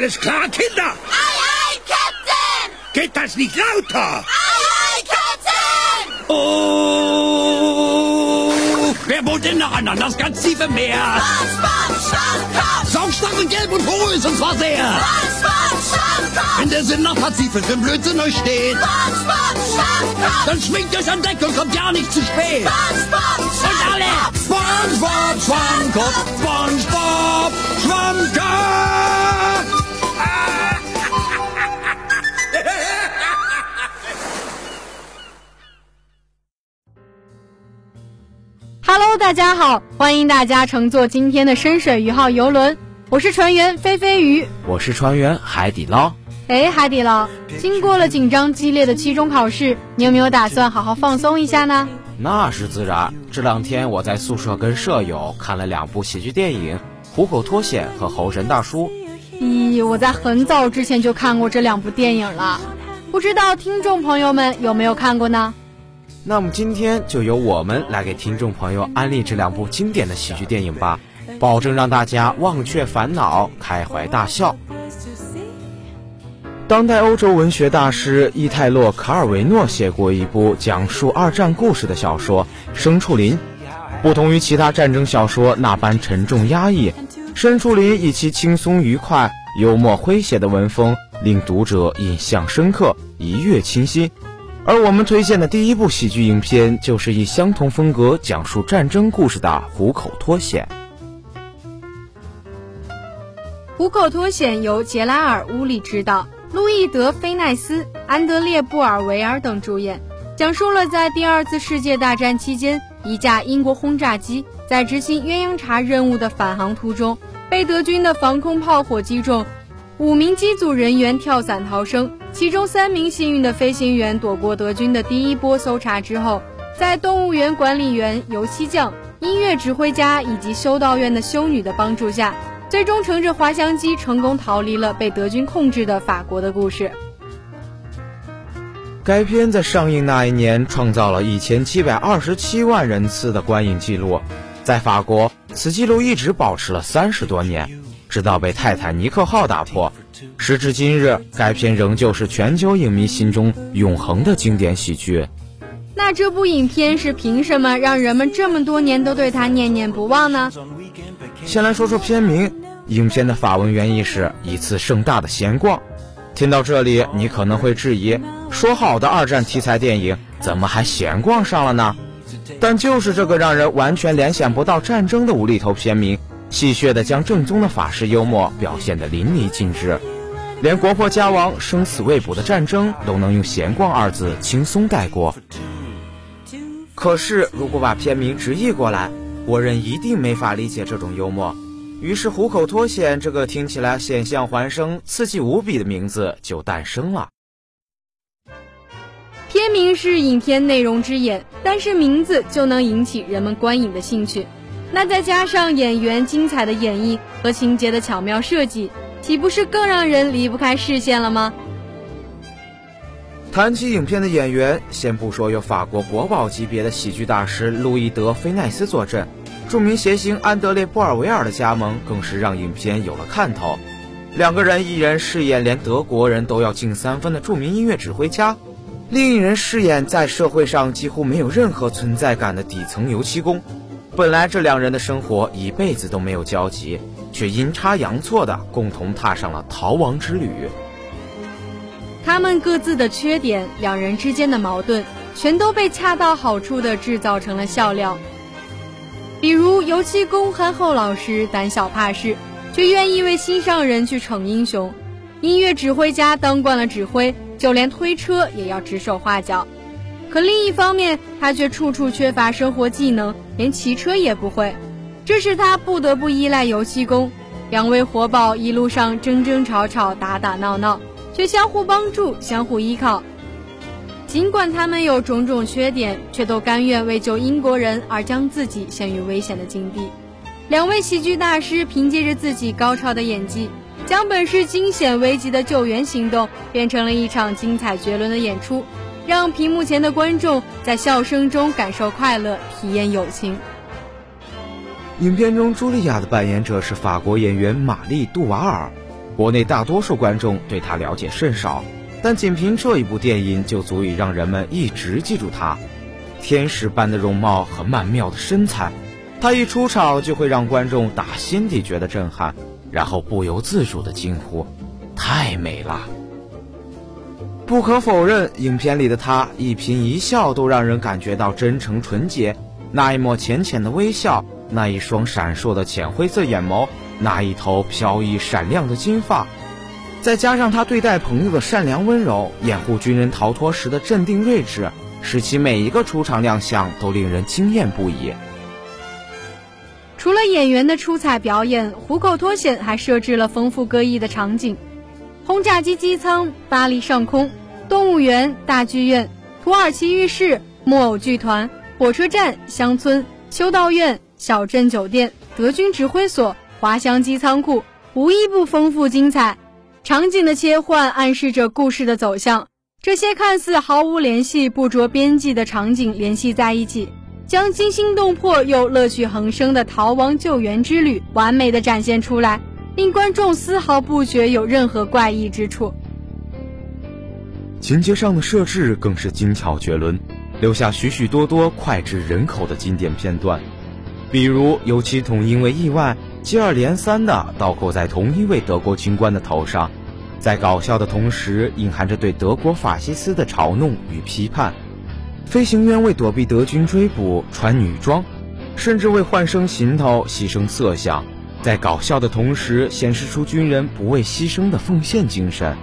Alles klar, Kinder? Ei, ei, Captain! Geht das nicht lauter? Ei, ei, Captain! Oh! Wer wohnt denn noch an das ganz tiefe Meer? SpongeBob Schwammkopf! Saugstacheln gelb und hohl ist und zwar sehr. SpongeBob Schwammkopf! Wenn der Sinn nach Pazifik im Blödsinn euch steht, SpongeBob Schwammkopf! dann schwingt euch an Deck und kommt ja nicht zu spät. SpongeBob Und alle! SpongeBob Schwammkopf, SpongeBob Schwammkopf! 大家好，欢迎大家乘坐今天的深水鱼号游轮，我是船员飞飞鱼。我是船员海底捞。哎，海底捞，经过了紧张激烈的期中考试，你有没有打算好好放松一下呢？那是自然。这两天我在宿舍跟舍友看了两部喜剧电影《虎口脱险》和《猴神大叔》。咦，我在很早之前就看过这两部电影了，不知道听众朋友们有没有看过呢？那么今天就由我们来给听众朋友安利这两部经典的喜剧电影吧，保证让大家忘却烦恼，开怀大笑。当代欧洲文学大师伊泰洛·卡尔维诺写过一部讲述二战故事的小说《牲畜林》，不同于其他战争小说那般沉重压抑，《牲畜林》以其轻松愉快、幽默诙谐的文风，令读者印象深刻、一阅清新。而我们推荐的第一部喜剧影片，就是以相同风格讲述战争故事的《虎口脱险》。《虎口脱险》由杰拉尔·乌里执导，路易德·菲奈斯、安德烈·布尔维尔等主演，讲述了在第二次世界大战期间，一架英国轰炸机在执行鸳鸯茶任务的返航途中，被德军的防空炮火击中，五名机组人员跳伞逃生，其中三名幸运的飞行员躲过德军的第一波搜查之后，在动物园管理员、油漆匠、音乐指挥家以及修道院的修女的帮助下。最终乘着滑翔机成功逃离了被德军控制的法国的故事。该片在上映那一年创造了一千七百二十七万人次的观影记录，在法国，此记录一直保持了三十多年，直到被泰坦尼克号打破。时至今日，该片仍旧是全球影迷心中永恒的经典喜剧。那这部影片是凭什么让人们这么多年都对它念念不忘呢？先来说说片名，影片的法文原意是一次盛大的闲逛。听到这里，你可能会质疑：说好的二战题材电影，怎么还闲逛上了呢？但就是这个让人完全联想不到战争的无厘头片名，戏谑地将正宗的法式幽默表现得淋漓尽致，连国破家亡、生死未卜的战争都能用“闲逛”二字轻松带过。可是，如果把片名直译过来，国人一定没法理解这种幽默，于是“虎口脱险”这个听起来险象环生、刺激无比的名字就诞生了。片名是影片内容之眼，但是名字就能引起人们观影的兴趣。那再加上演员精彩的演绎和情节的巧妙设计，岂不是更让人离不开视线了吗？谈起影片的演员，先不说有法国国宝级别的喜剧大师路易德·菲奈斯坐镇，著名谐星安德烈·布尔维尔的加盟，更是让影片有了看头。两个人，一人饰演连德国人都要敬三分的著名音乐指挥家，另一人饰演在社会上几乎没有任何存在感的底层油漆工。本来这两人的生活一辈子都没有交集，却阴差阳错的共同踏上了逃亡之旅。他们各自的缺点，两人之间的矛盾，全都被恰到好处的制造成了笑料。比如油漆工憨厚老实、胆小怕事，却愿意为心上人去逞英雄；音乐指挥家当惯了指挥，就连推车也要指手画脚。可另一方面，他却处处缺乏生活技能，连骑车也不会，这使他不得不依赖油漆工。两位活宝一路上争争吵吵、打打闹闹。却相互帮助，相互依靠。尽管他们有种种缺点，却都甘愿为救英国人而将自己陷于危险的境地。两位喜剧大师凭借着自己高超的演技，将本是惊险危急的救援行动变成了一场精彩绝伦的演出，让屏幕前的观众在笑声中感受快乐，体验友情。影片中，茱莉亚的扮演者是法国演员玛丽·杜瓦尔。国内大多数观众对她了解甚少，但仅凭这一部电影就足以让人们一直记住她。天使般的容貌和曼妙的身材，她一出场就会让观众打心底觉得震撼，然后不由自主的惊呼：“太美了！”不可否认，影片里的他一颦一笑都让人感觉到真诚纯洁，那一抹浅浅的微笑，那一双闪烁的浅灰色眼眸，那一头飘逸闪亮的金发，再加上他对待朋友的善良温柔，掩护军人逃脱时的镇定睿智。使其每一个出场亮相都令人惊艳不已。除了演员的出彩表演，虎口脱险还设置了丰富各异的场景：轰炸机机舱、巴黎上空、动物园、大剧院、土耳其浴室、木偶剧团、火车站、乡村、修道院、小镇酒店、德军指挥所、滑翔机仓库，无一不丰富精彩。场景的切换暗示着故事的走向。这些看似毫无联系、不着边际的场景联系在一起，将惊心动魄又乐趣横生的逃亡救援之旅完美的展现出来，令观众丝毫不觉有任何怪异之处。情节上的设置更是精巧绝伦，留下许许多多脍炙人口的经典片段，比如油漆桶因为意外接二连三的倒扣在同一位德国军官的头上。在搞笑的同时，隐含着对德国法西斯的嘲弄与批判。飞行员为躲避德军追捕穿女装，甚至为换身行头牺牲色相，在搞笑的同时，显示出军人不畏牺牲的奉献精神。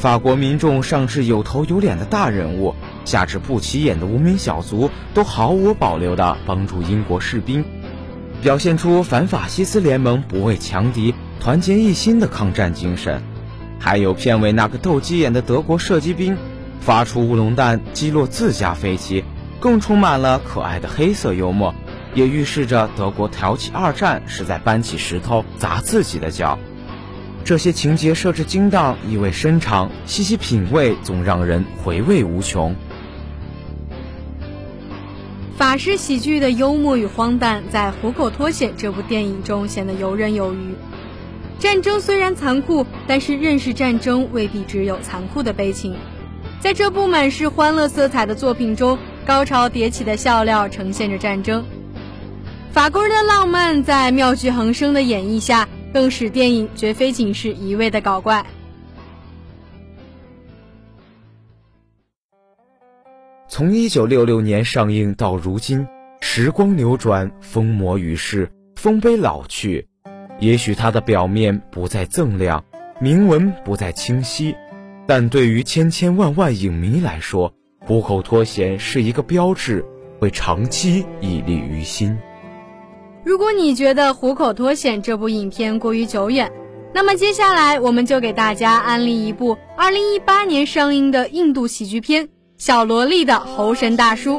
法国民众上至有头有脸的大人物，下至不起眼的无名小卒，都毫无保留地帮助英国士兵，表现出反法西斯联盟不畏强敌、团结一心的抗战精神。还有片尾那个斗鸡眼的德国射击兵，发出乌龙弹击落自家飞机，更充满了可爱的黑色幽默，也预示着德国挑起二战是在搬起石头砸自己的脚。这些情节设置精当，意味深长，细细品味总让人回味无穷。法式喜剧的幽默与荒诞，在《虎口脱险》这部电影中显得游刃有余。战争虽然残酷，但是认识战争未必只有残酷的悲情。在这部满是欢乐色彩的作品中，高潮迭起的笑料呈现着战争。法国人的浪漫在妙趣横生的演绎下，更使电影绝非仅是一味的搞怪。从一九六六年上映到如今，时光流转，风魔于世，丰碑老去。也许它的表面不再锃亮，铭文不再清晰，但对于千千万万影迷来说，虎口脱险是一个标志，会长期屹立于心。如果你觉得《虎口脱险》这部影片过于久远，那么接下来我们就给大家安利一部2018年上映的印度喜剧片《小萝莉的猴神大叔》。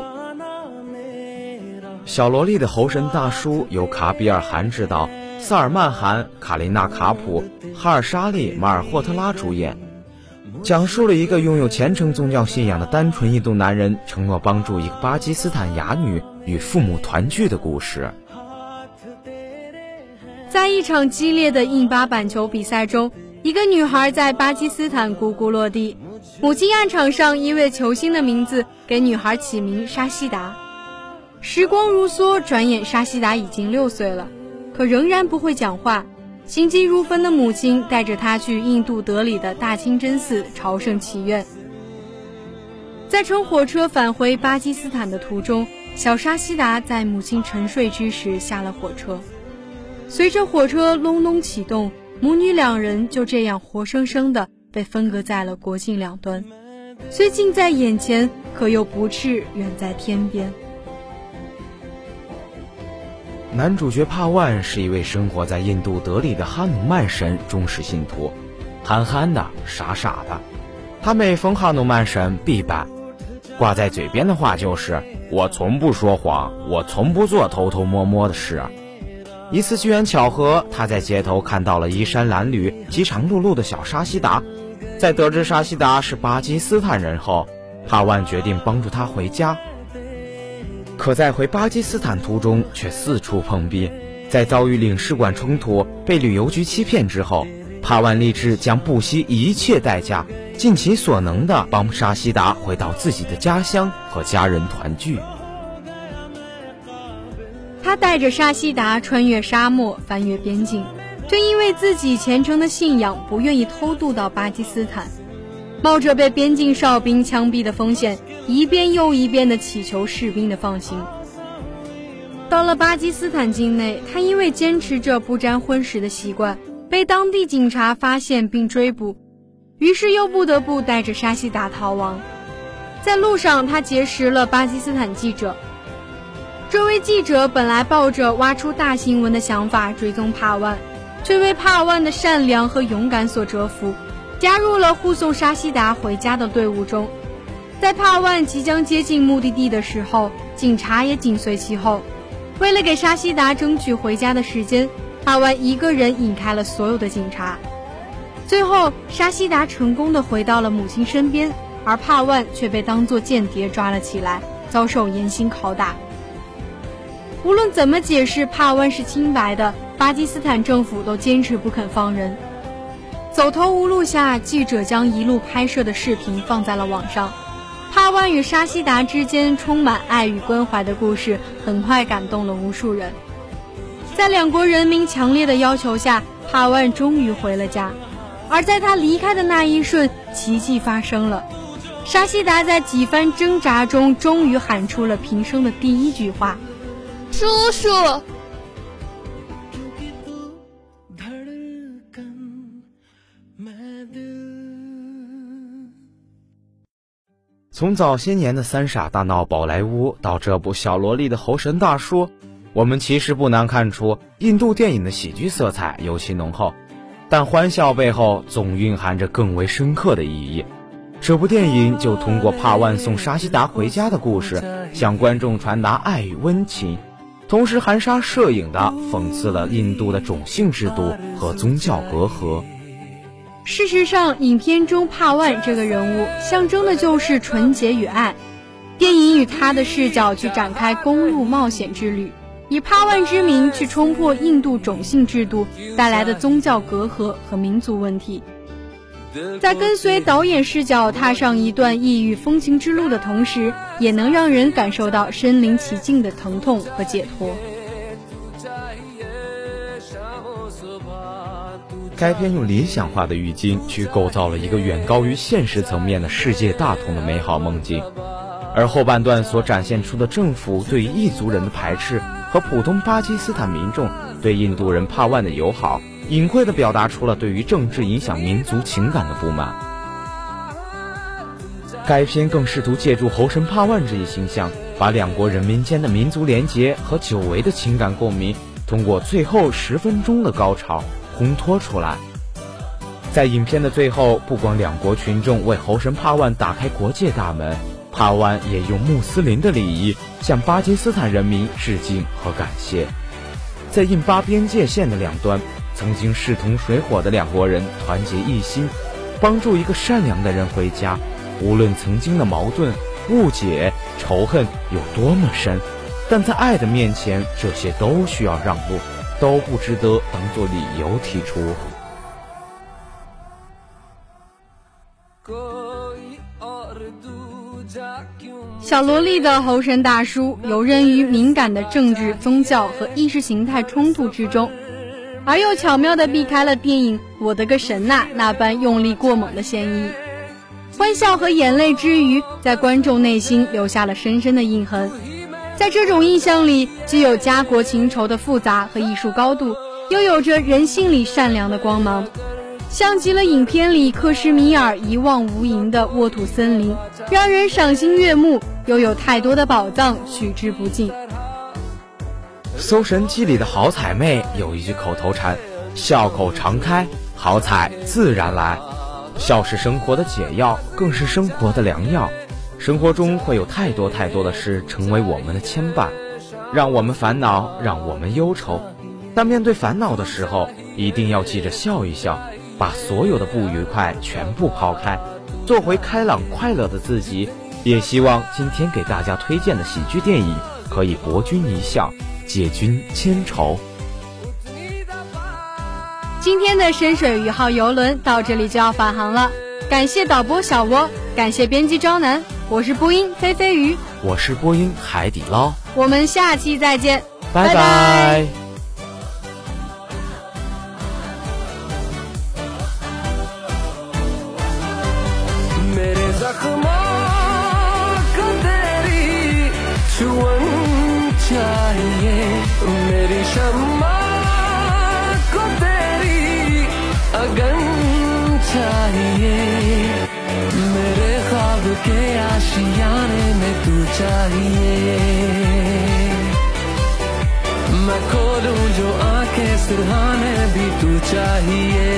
小萝莉的猴神大叔由卡比尔·汗执导。萨尔曼·汗、卡琳娜·卡普、哈尔沙利·马尔霍特拉主演，讲述了一个拥有虔诚宗教信仰的单纯印度男人承诺帮助一个巴基斯坦哑女与父母团聚的故事。在一场激烈的印巴板球比赛中，一个女孩在巴基斯坦咕咕落地，母亲按场上一位球星的名字给女孩起名沙希达。时光如梭，转眼沙希达已经六岁了。可仍然不会讲话，心急如焚的母亲带着他去印度德里的大清真寺朝圣祈愿。在乘火车返回巴基斯坦的途中，小沙希达在母亲沉睡之时下了火车。随着火车隆隆启动，母女两人就这样活生生的被分隔在了国境两端，虽近在眼前，可又不至远在天边。男主角帕万是一位生活在印度德里的哈努曼神忠实信徒，憨憨的，傻傻的。他每逢哈努曼神必拜，挂在嘴边的话就是“我从不说谎，我从不做偷偷摸摸的事”。一次机缘巧合，他在街头看到了衣衫褴褛、饥肠辘辘的小沙希达。在得知沙希达是巴基斯坦人后，帕万决定帮助他回家。可在回巴基斯坦途中，却四处碰壁。在遭遇领事馆冲突、被旅游局欺骗之后，帕万立志将不惜一切代价，尽其所能的帮沙希达回到自己的家乡和家人团聚。带着沙希达穿越沙漠，翻越边境，正因为自己虔诚的信仰，不愿意偷渡到巴基斯坦，冒着被边境哨兵枪毙的风险，一遍又一遍地祈求士兵的放行。到了巴基斯坦境内，他因为坚持着不沾荤食的习惯，被当地警察发现并追捕，于是又不得不带着沙希达逃亡。在路上，他结识了巴基斯坦记者。这位记者本来抱着挖出大新闻的想法追踪帕万，却为帕万的善良和勇敢所折服，加入了护送沙希达回家的队伍中。在帕万即将接近目的地的时候，警察也紧随其后。为了给沙希达争取回家的时间，帕万一个人引开了所有的警察。最后，沙希达成功的回到了母亲身边，而帕万却被当作间谍抓了起来，遭受严刑拷打。无论怎么解释帕万是清白的，巴基斯坦政府都坚持不肯放人。走投无路下，记者将一路拍摄的视频放在了网上。帕万与沙希达之间充满爱与关怀的故事，很快感动了无数人。在两国人民强烈的要求下，帕万终于回了家。而在他离开的那一瞬，奇迹发生了。沙希达在几番挣扎中，终于喊出了平生的第一句话：“叔叔。”从早些年的三傻大闹宝莱坞到这部小萝莉的猴神大叔，我们其实不难看出，印度电影的喜剧色彩尤其浓厚，但欢笑背后总蕴含着更为深刻的意义。这部电影就通过帕万送沙希达回家的故事，向观众传达爱与温情，同时含沙射影地讽刺了印度的种姓制度和宗教隔阂。事实上，影片中帕万这个人物象征的就是纯洁与爱。电影以他的视角去展开公路冒险之旅，以帕万之名去冲破印度种姓制度带来的宗教隔阂和民族问题。在跟随导演视角踏上一段异域风情之路的同时，也能让人感受到身临其境的疼痛和解脱。该片用理想化的语境去构造了一个远高于现实层面的世界大同的美好梦境，而后半段所展现出的政府对异族人的排斥和普通巴基斯坦民众对印度人帕万的友好，隐晦地表达出了对于政治影响民族情感的不满。该片更试图借助猴神帕万这一形象，把两国人民间的民族联结和久违的情感共鸣，通过最后十分钟的高潮。烘托出来，在影片的最后，不光两国群众为猴神帕万打开国界大门，帕万也用穆斯林的礼仪向巴基斯坦人民致敬和感谢。在印巴边界线的两端，曾经势同水火的两国人团结一心，帮助一个善良的人回家。无论曾经的矛盾、误解、仇恨有多么深，但在爱的面前，这些都需要让步。都不值得当做理由提出。小萝莉的猴神大叔游刃于敏感的政治、宗教和意识形态冲突之中，而又巧妙地避开了电影《我的个神呐》那般用力过猛的嫌疑。欢笑和眼泪之余，在观众内心留下了深深的印痕。在这种印象里，既有家国情仇的复杂和艺术高度，又有着人性里善良的光芒，像极了影片里克什米尔一望无垠的沃土森林，让人赏心悦目，又有太多的宝藏取之不尽。《搜神记》里的好彩妹有一句口头禅：“笑口常开，好彩自然来。”笑是生活的解药，更是生活的良药。生活中会有太多太多的事成为我们的牵绊，让我们烦恼，让我们忧愁。但面对烦恼的时候，一定要记着笑一笑，把所有的不愉快全部抛开，做回开朗快乐的自己。也希望今天给大家推荐的喜剧电影可以博君一笑，解君千愁。今。天的深水鱼号游轮到这里就要返航了，感谢导播小窝，感谢编辑张楠，我是播音飞飞鱼，我是播音海底捞，我们下期再见，拜拜。के आशियाने में तू चाहिए। मैं खोलूं जो आँखें सिरहाने भी तू चाहिए।